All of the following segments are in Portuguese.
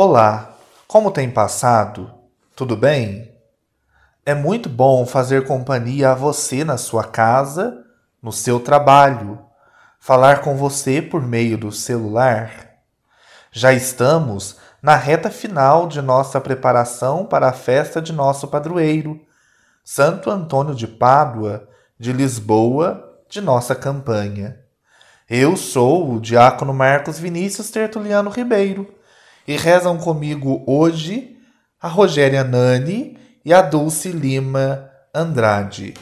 Olá, como tem passado? Tudo bem? É muito bom fazer companhia a você na sua casa, no seu trabalho, falar com você por meio do celular. Já estamos na reta final de nossa preparação para a festa de nosso padroeiro, Santo Antônio de Pádua, de Lisboa, de nossa campanha. Eu sou o diácono Marcos Vinícius Tertuliano Ribeiro e rezam comigo hoje a Rogéria Nani e a Dulce Lima Andrade.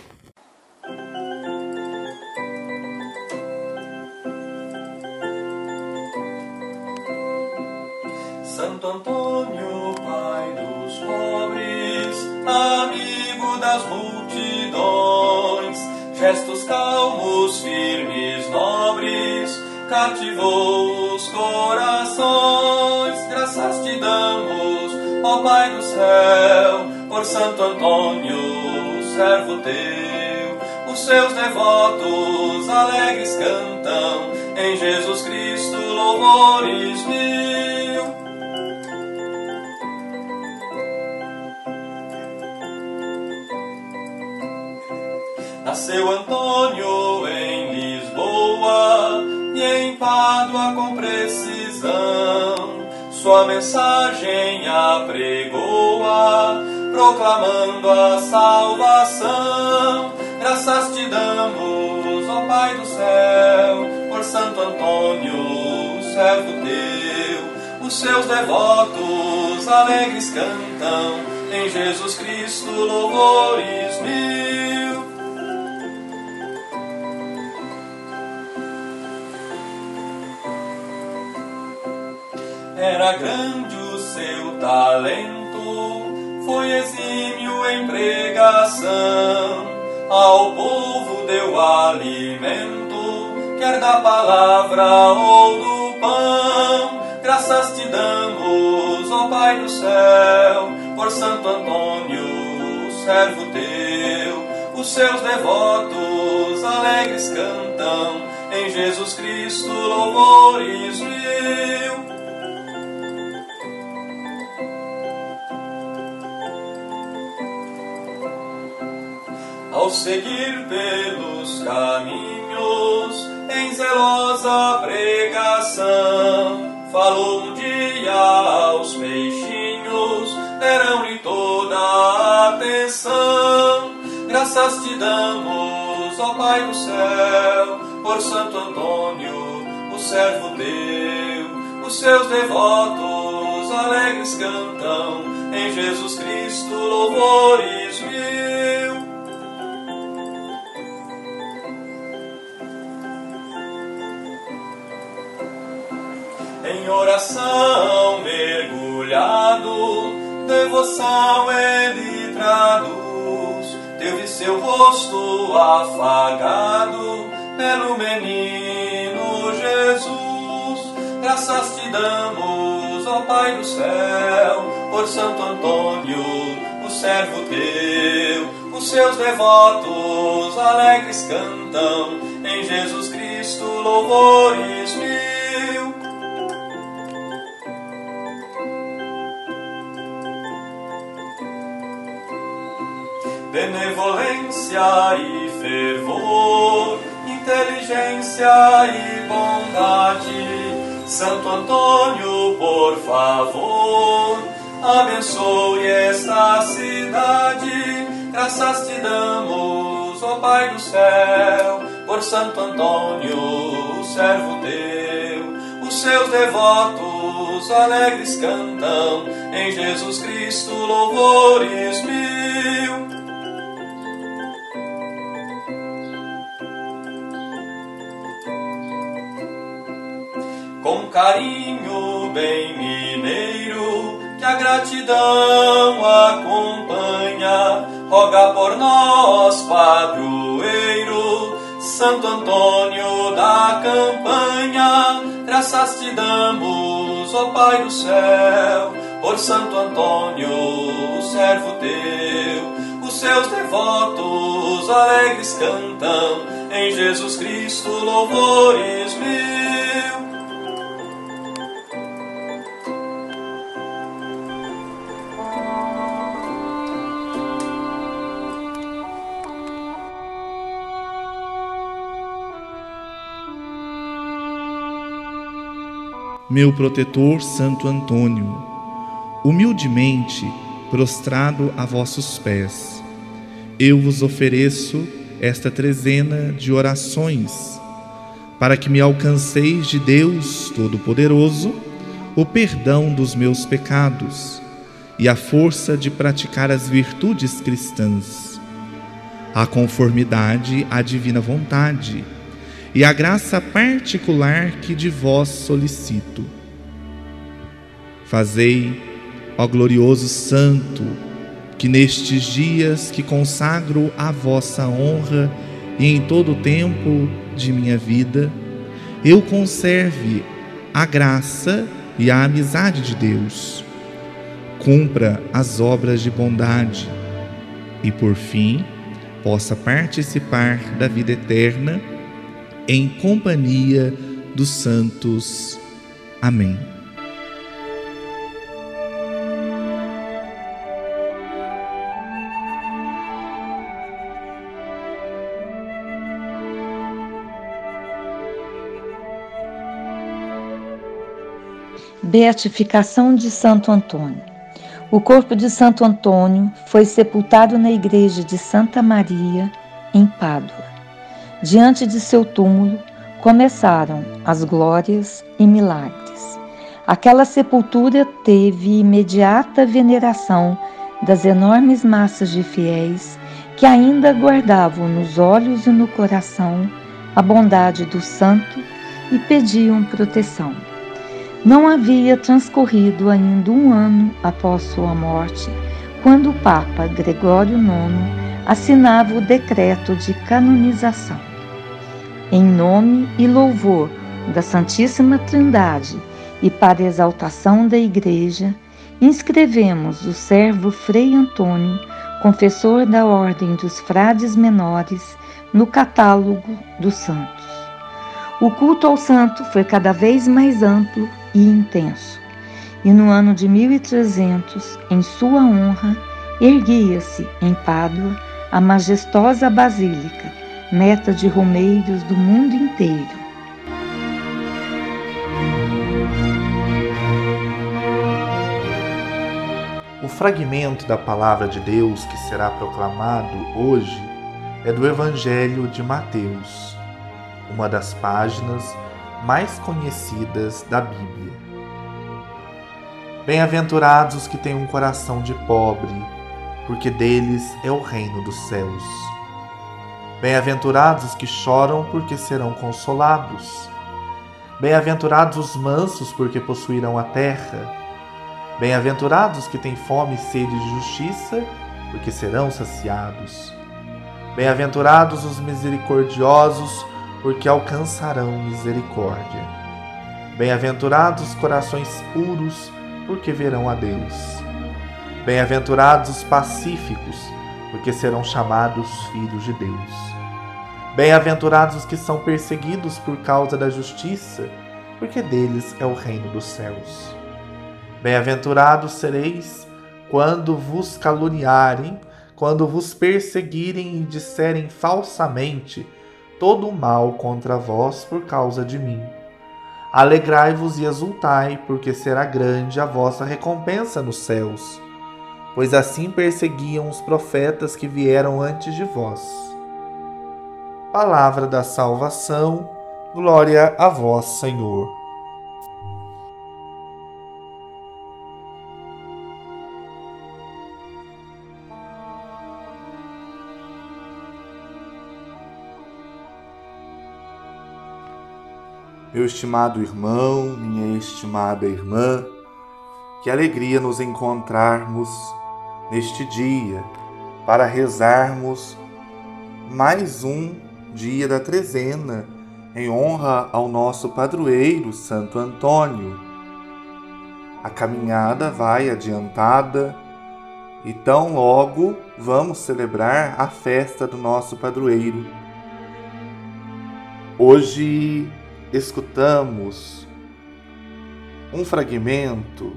Santo Antônio, Pai dos pobres, amigo das multidões, gestos calmos, firmes, nobres, cativou os corações graças te damos, ó Pai do céu, por Santo Antônio, servo teu. Os seus devotos alegres cantam em Jesus Cristo louvores mil. Nasceu Antônio em Lisboa e em Pádua com precisão sua mensagem apregoa, proclamando a salvação. Graças te damos, ó Pai do céu, por Santo Antônio, servo teu. Os seus devotos alegres cantam em Jesus Cristo louvores mil. Era grande o seu talento, foi exímio em pregação, ao povo deu alimento, quer da palavra ou do pão. Graças te damos, ó Pai do céu, por Santo Antônio, servo teu. Os seus devotos alegres cantam em Jesus Cristo louvores mil. Ao seguir pelos caminhos em zelosa pregação, falou um dia aos peixinhos, deram-lhe toda a atenção. Graças te damos, ó Pai do céu, por Santo Antônio, o servo teu, os seus devotos alegres cantam em Jesus Cristo louvores mil. Em oração mergulhado, devoção ele traduz, teve seu rosto afagado pelo menino Jesus. Graças te damos, ó Pai do céu, por Santo Antônio, o servo teu. Os seus devotos alegres cantam em Jesus Cristo louvores mil. Benevolência e fervor, inteligência e bondade. Santo Antônio, por favor, abençoe esta cidade. Graças te damos, ó Pai do céu, por Santo Antônio, servo teu. Os seus devotos alegres cantam em Jesus Cristo louvores mil. Com carinho bem mineiro, que a gratidão acompanha. Roga por nós, padroeiro, Santo Antônio da campanha. Graças te damos, ó Pai do céu, por Santo Antônio, servo teu. Os seus devotos alegres cantam em Jesus Cristo louvores mil. Meu protetor Santo Antônio, humildemente prostrado a vossos pés, eu vos ofereço esta trezena de orações, para que me alcanceis de Deus Todo-Poderoso o perdão dos meus pecados e a força de praticar as virtudes cristãs, a conformidade à divina vontade e a graça particular que de vós solicito. Fazei, ó glorioso Santo, que nestes dias que consagro a vossa honra e em todo o tempo de minha vida, eu conserve a graça e a amizade de Deus, cumpra as obras de bondade e, por fim, possa participar da vida eterna em companhia dos santos. Amém. Beatificação de Santo Antônio. O corpo de Santo Antônio foi sepultado na igreja de Santa Maria, em Pádua. Diante de seu túmulo começaram as glórias e milagres. Aquela sepultura teve imediata veneração das enormes massas de fiéis que ainda guardavam nos olhos e no coração a bondade do santo e pediam proteção. Não havia transcorrido ainda um ano após sua morte, quando o Papa Gregório IX assinava o decreto de canonização. Em nome e louvor da Santíssima Trindade e para exaltação da Igreja, inscrevemos o servo Frei Antônio, confessor da Ordem dos Frades Menores, no catálogo dos santos. O culto ao santo foi cada vez mais amplo e intenso. E no ano de 1300, em sua honra, erguia-se em Pádua a majestosa basílica, meta de romeiros do mundo inteiro. O fragmento da palavra de Deus que será proclamado hoje é do Evangelho de Mateus, uma das páginas mais conhecidas da Bíblia. Bem-aventurados os que têm um coração de pobre, porque deles é o reino dos céus. Bem-aventurados os que choram, porque serão consolados. Bem-aventurados os mansos, porque possuirão a terra. Bem-aventurados os que têm fome e sede de justiça, porque serão saciados. Bem-aventurados os misericordiosos, porque alcançarão misericórdia. Bem-aventurados os corações puros, porque verão a Deus. Bem-aventurados os pacíficos, porque serão chamados filhos de Deus. Bem-aventurados os que são perseguidos por causa da justiça, porque deles é o reino dos céus. Bem-aventurados sereis quando vos caluniarem, quando vos perseguirem e disserem falsamente todo o mal contra vós por causa de mim. Alegrai-vos e exultai, porque será grande a vossa recompensa nos céus, pois assim perseguiam os profetas que vieram antes de vós. Palavra da salvação, glória a vós, Senhor. Meu estimado irmão, minha estimada irmã, que alegria nos encontrarmos neste dia para rezarmos mais um dia da trezena em honra ao nosso padroeiro Santo Antônio. A caminhada vai adiantada e tão logo vamos celebrar a festa do nosso padroeiro. Hoje escutamos um fragmento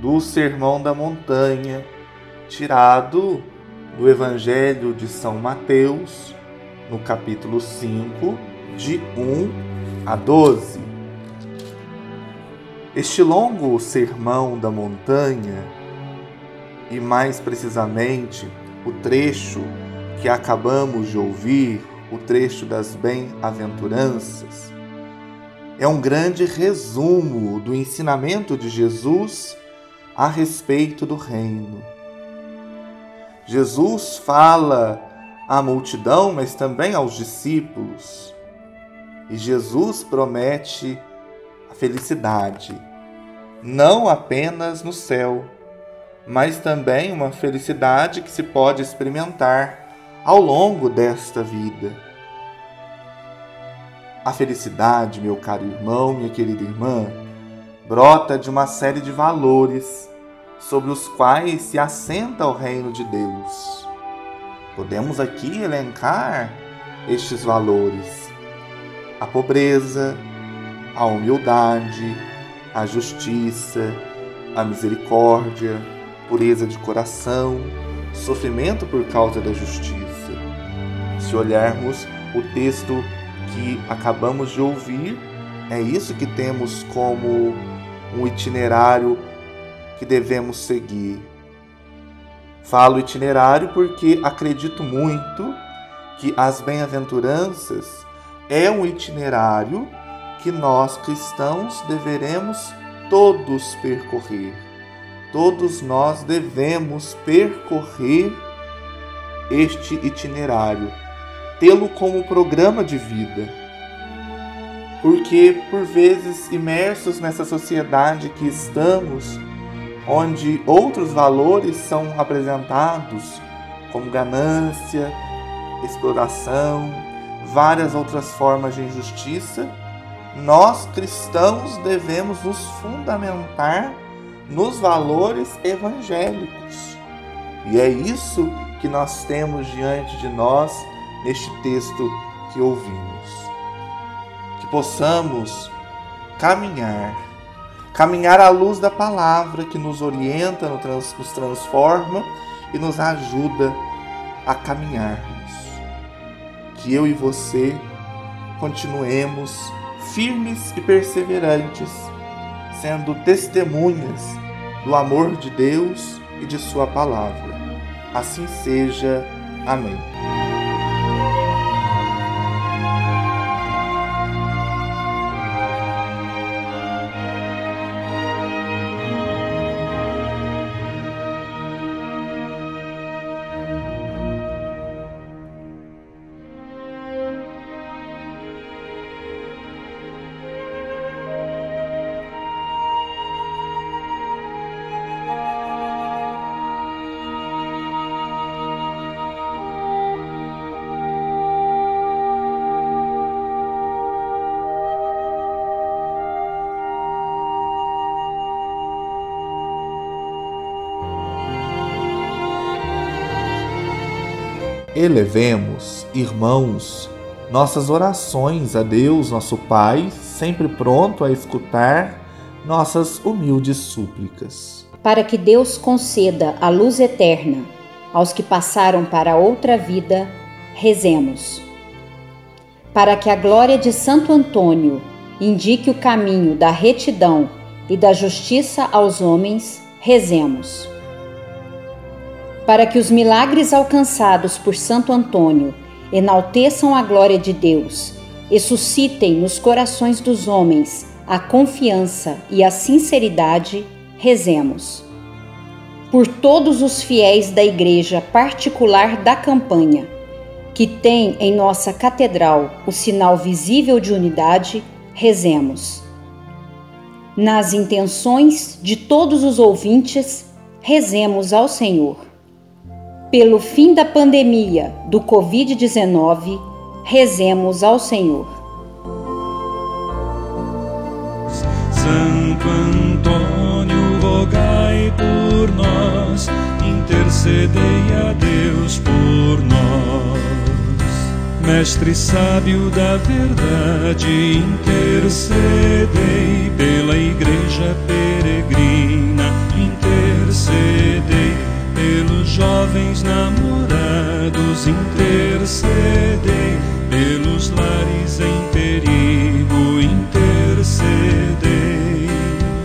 do Sermão da Montanha, tirado do Evangelho de São Mateus, no capítulo 5, de 1 a 12. Este longo sermão da montanha, e mais precisamente o trecho que acabamos de ouvir, o trecho das bem-aventuranças, é um grande resumo do ensinamento de Jesus a respeito do reino. Jesus fala à multidão, mas também aos discípulos, e Jesus promete a felicidade, não apenas no céu, mas também uma felicidade que se pode experimentar ao longo desta vida. A felicidade, meu caro irmão, minha querida irmã, brota de uma série de valores sobre os quais se assenta o reino de Deus. Podemos aqui elencar estes valores: a pobreza, a humildade, a justiça, a misericórdia, pureza de coração, sofrimento por causa da justiça. Se olharmos o texto que acabamos de ouvir, é isso que temos como um itinerário que devemos seguir. Falo itinerário porque acredito muito que as bem-aventuranças é um itinerário que nós cristãos deveremos todos percorrer. Todos nós devemos percorrer este itinerário, tê-lo como programa de vida. Porque, por vezes, imersos nessa sociedade que estamos, onde outros valores são apresentados, como ganância, exploração, várias outras formas de injustiça, nós cristãos devemos nos fundamentar nos valores evangélicos. E é isso que nós temos diante de nós neste texto que ouvimos. Que possamos caminhar caminhar à luz da palavra que nos orienta, nos transforma e nos ajuda a caminharmos. Que eu e você continuemos firmes e perseverantes, sendo testemunhas do amor de Deus e de Sua palavra. Assim seja. Amém. Elevemos, irmãos, nossas orações a Deus, nosso Pai, sempre pronto a escutar nossas humildes súplicas. Para que Deus conceda a luz eterna aos que passaram para outra vida, rezemos. Para que a glória de Santo Antônio indique o caminho da retidão e da justiça aos homens, rezemos para que os milagres alcançados por Santo Antônio enalteçam a glória de Deus e suscitem nos corações dos homens a confiança e a sinceridade, rezemos. Por todos os fiéis da Igreja Particular da Campanha, que tem em nossa catedral o sinal visível de unidade, rezemos. Nas intenções de todos os ouvintes, rezemos ao Senhor. Pelo fim da pandemia do Covid-19, rezemos ao Senhor. Santo Antônio, rogai por nós, intercedei a Deus por nós. Mestre sábio da verdade, intercedei pela Igreja peregrina, intercedei pelos jovens namorados, intercedei pelos lares em perigo, intercedei.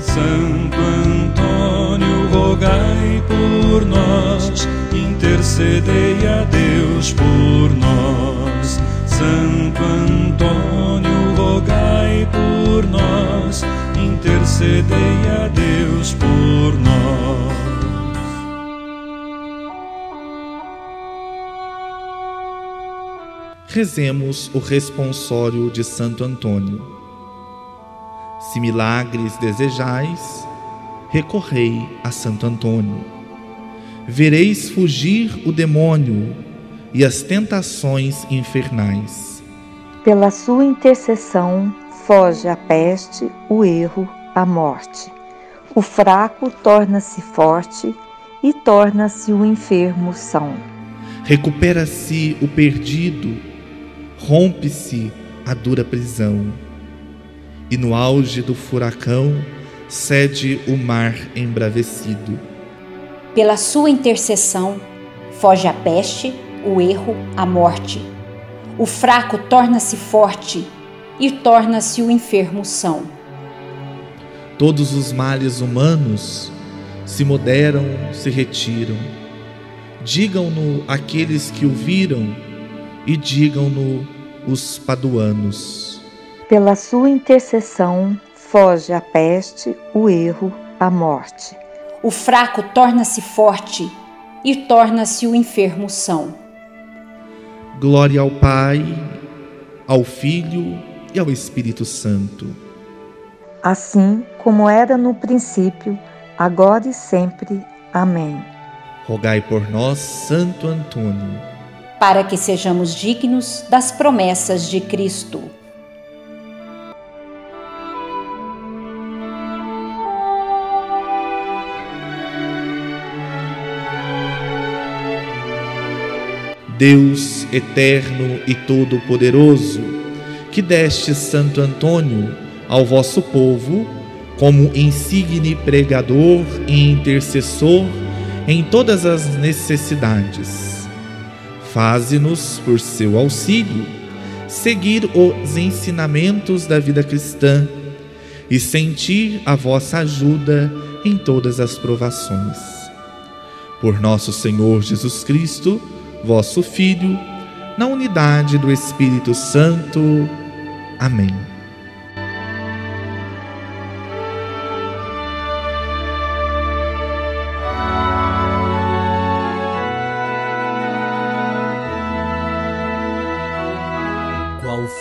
Santo Antônio, rogai por nós, intercedei a Deus por nós. Santo Antônio, rogai por nós, intercedei a Deus. Rezemos o responsório de Santo Antônio. Se milagres desejais, recorrei a Santo Antônio. Vereis fugir o demônio e as tentações infernais. Pela sua intercessão, foge a peste, o erro, a morte. O fraco torna-se forte e torna-se o enfermo são. Recupera-se o perdido, rompe-se a dura prisão. E no auge do furacão, cede o mar embravecido. Pela sua intercessão, foge a peste, o erro, a morte. O fraco torna-se forte e torna-se o enfermo são. Todos os males humanos se moderam, se retiram. Digam-no aqueles que o viram e digam-no os paduanos. Pela sua intercessão, foge a peste, o erro, a morte. O fraco torna-se forte e torna-se o enfermo são. Glória ao Pai, ao Filho e ao Espírito Santo. Assim como era no princípio, agora e sempre. Amém. Rogai por nós, Santo Antônio, para que sejamos dignos das promessas de Cristo. Deus eterno e todo-poderoso, que deste Santo Antônio ao vosso povo como insigne pregador e intercessor em todas as necessidades. Faze-nos, por seu auxílio, seguir os ensinamentos da vida cristã e sentir a vossa ajuda em todas as provações. Por nosso Senhor Jesus Cristo, vosso Filho, na unidade do Espírito Santo. Amém.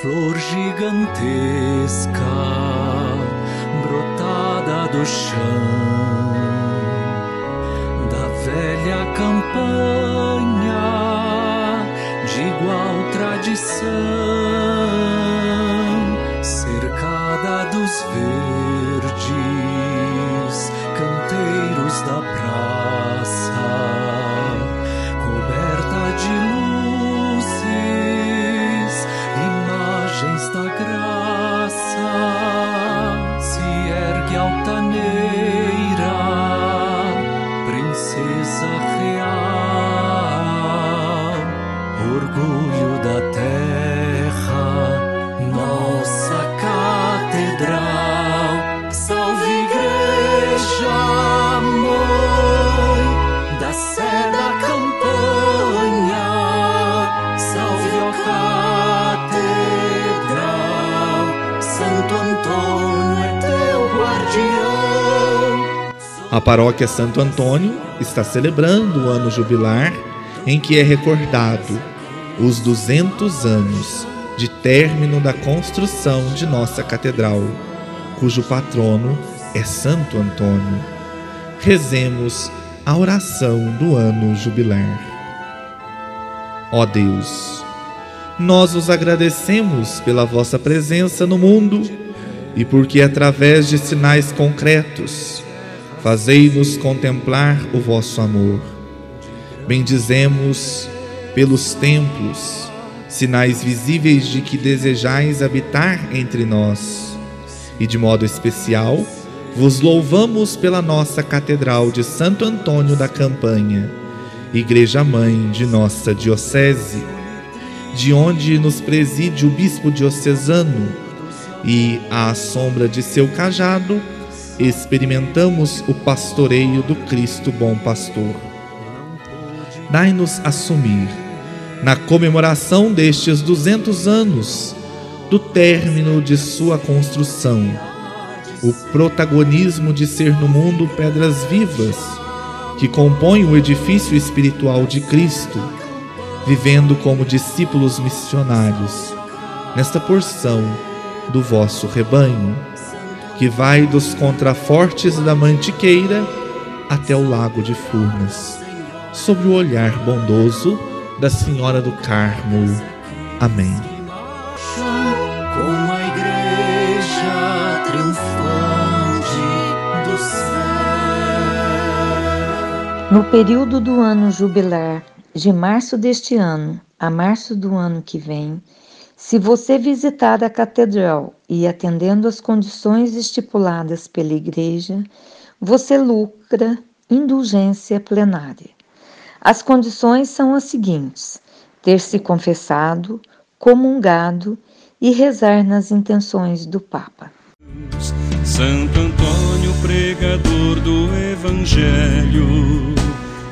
Flor gigantesca brotada do chão da velha campanha de igual tradição, cercada dos verdes canteiros da praça, coberta de luzes, A paróquia Santo Antônio está celebrando o ano jubilar em que é recordado os 200 anos de término da construção de nossa catedral, cujo patrono é Santo Antônio. Rezemos a oração do ano jubilar. Ó Deus, nós os agradecemos pela vossa presença no mundo e porque através de sinais concretos fazei-nos contemplar o vosso amor. Bendizemos pelos templos, sinais visíveis de que desejais habitar entre nós. E de modo especial, vos louvamos pela nossa Catedral de Santo Antônio da Campanha, Igreja Mãe de nossa Diocese, de onde nos preside o Bispo Diocesano, e, à sombra de seu cajado, experimentamos o pastoreio do Cristo Bom Pastor. dai-nos assumir, na comemoração destes 200 anos do término de sua construção, o protagonismo de ser no mundo pedras vivas que compõem o edifício espiritual de Cristo, vivendo como discípulos missionários nesta porção do vosso rebanho, que vai dos contrafortes da Mantiqueira até o lago de Furnas, sob o olhar bondoso da Senhora do Carmo. Amém. Como a igreja triunfante do céu. No período do ano jubilar, de março deste ano a março do ano que vem, se você visitar a catedral e atendendo às condições estipuladas pela igreja, você lucra indulgência plenária. As condições são as seguintes: ter se confessado, comungado e rezar nas intenções do Papa. Santo Antônio, pregador do Evangelho,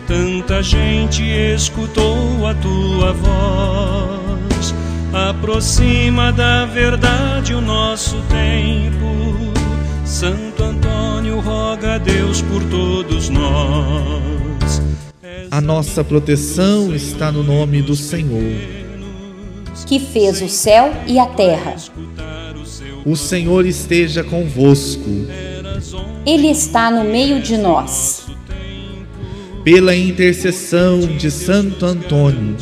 tanta gente escutou a tua voz. Aproxima da verdade o nosso tempo. Santo Antônio, roga a Deus por todos nós. A nossa proteção está no nome do Senhor. que fez o céu e a terra. O Senhor esteja convosco. Ele está no meio de nós. Pela intercessão de Santo Antônio,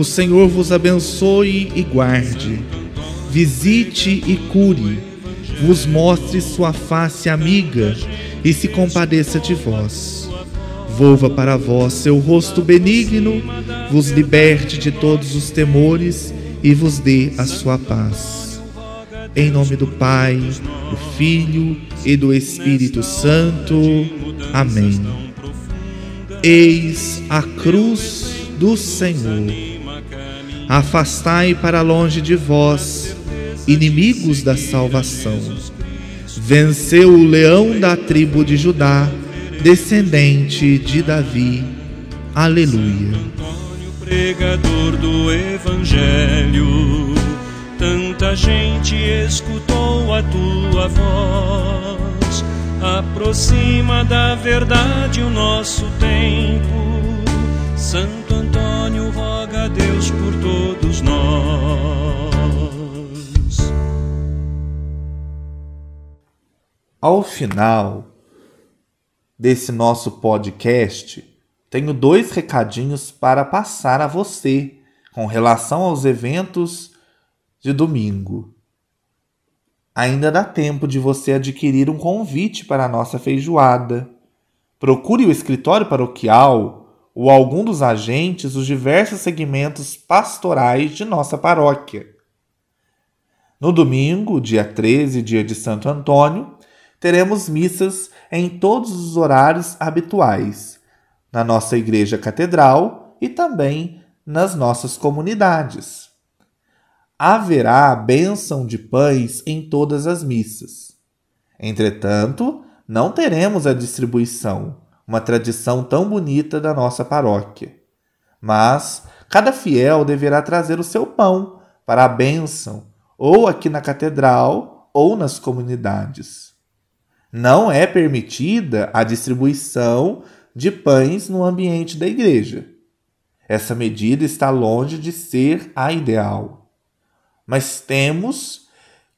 o Senhor vos abençoe e guarde, visite e cure, vos mostre sua face amiga e se compadeça de vós. Volva para vós seu rosto benigno, vos liberte de todos os temores e vos dê a sua paz. Em nome do Pai, do Filho e do Espírito Santo. Amém. Eis a cruz do Senhor. Afastai para longe de vós, inimigos da salvação. Venceu o leão da tribo de Judá, descendente de Davi. Aleluia. Antônio, pregador do Evangelho, tanta gente escutou a tua voz. Aproxima da verdade o nosso tempo. Santo a Deus por todos nós. Ao final desse nosso podcast, tenho dois recadinhos para passar a você com relação aos eventos de domingo. Ainda dá tempo de você adquirir um convite para a nossa feijoada. Procure o escritório paroquial ou algum dos agentes dos diversos segmentos pastorais de nossa paróquia. No domingo, dia 13, dia de Santo Antônio, teremos missas em todos os horários habituais, na nossa igreja catedral e também nas nossas comunidades. Haverá bênção de pães em todas as missas. Entretanto, não teremos a distribuição, uma tradição tão bonita da nossa paróquia. Mas cada fiel deverá trazer o seu pão para a bênção, ou aqui na catedral ou nas comunidades. Não é permitida a distribuição de pães no ambiente da igreja. Essa medida está longe de ser a ideal. Mas temos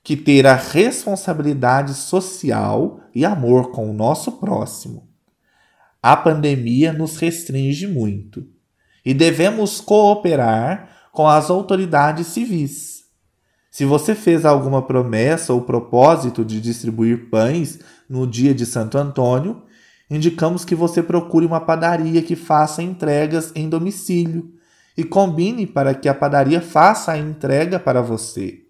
que ter a responsabilidade social e amor com o nosso próximo. A pandemia nos restringe muito e devemos cooperar com as autoridades civis. Se você fez alguma promessa ou propósito de distribuir pães no dia de Santo Antônio, indicamos que você procure uma padaria que faça entregas em domicílio e combine para que a padaria faça a entrega para você.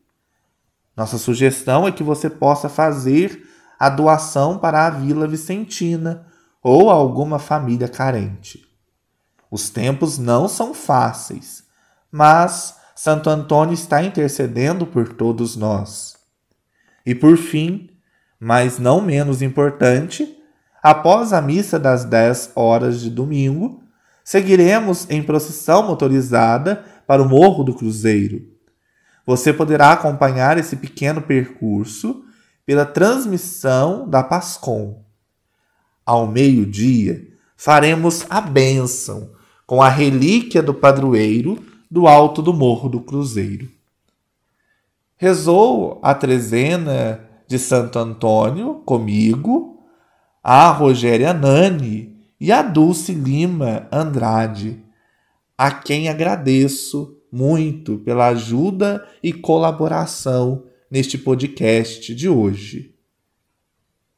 Nossa sugestão é que você possa fazer a doação para a Vila Vicentina ou alguma família carente. Os tempos não são fáceis, mas Santo Antônio está intercedendo por todos nós. E por fim, mas não menos importante, após a missa das 10 horas de domingo, Seguiremos em procissão motorizada para o Morro do Cruzeiro. Você poderá acompanhar esse pequeno percurso pela transmissão da Pascom. Ao meio-dia, faremos a bênção com a relíquia do padroeiro do alto do Morro do Cruzeiro. Rezou a trezena de Santo Antônio comigo, a Rogéria Nani e a Dulce Lima Andrade, a quem agradeço muito pela ajuda e colaboração neste podcast de hoje.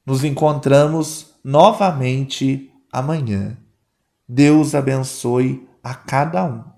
Nos encontramos novamente amanhã. Deus abençoe a cada um.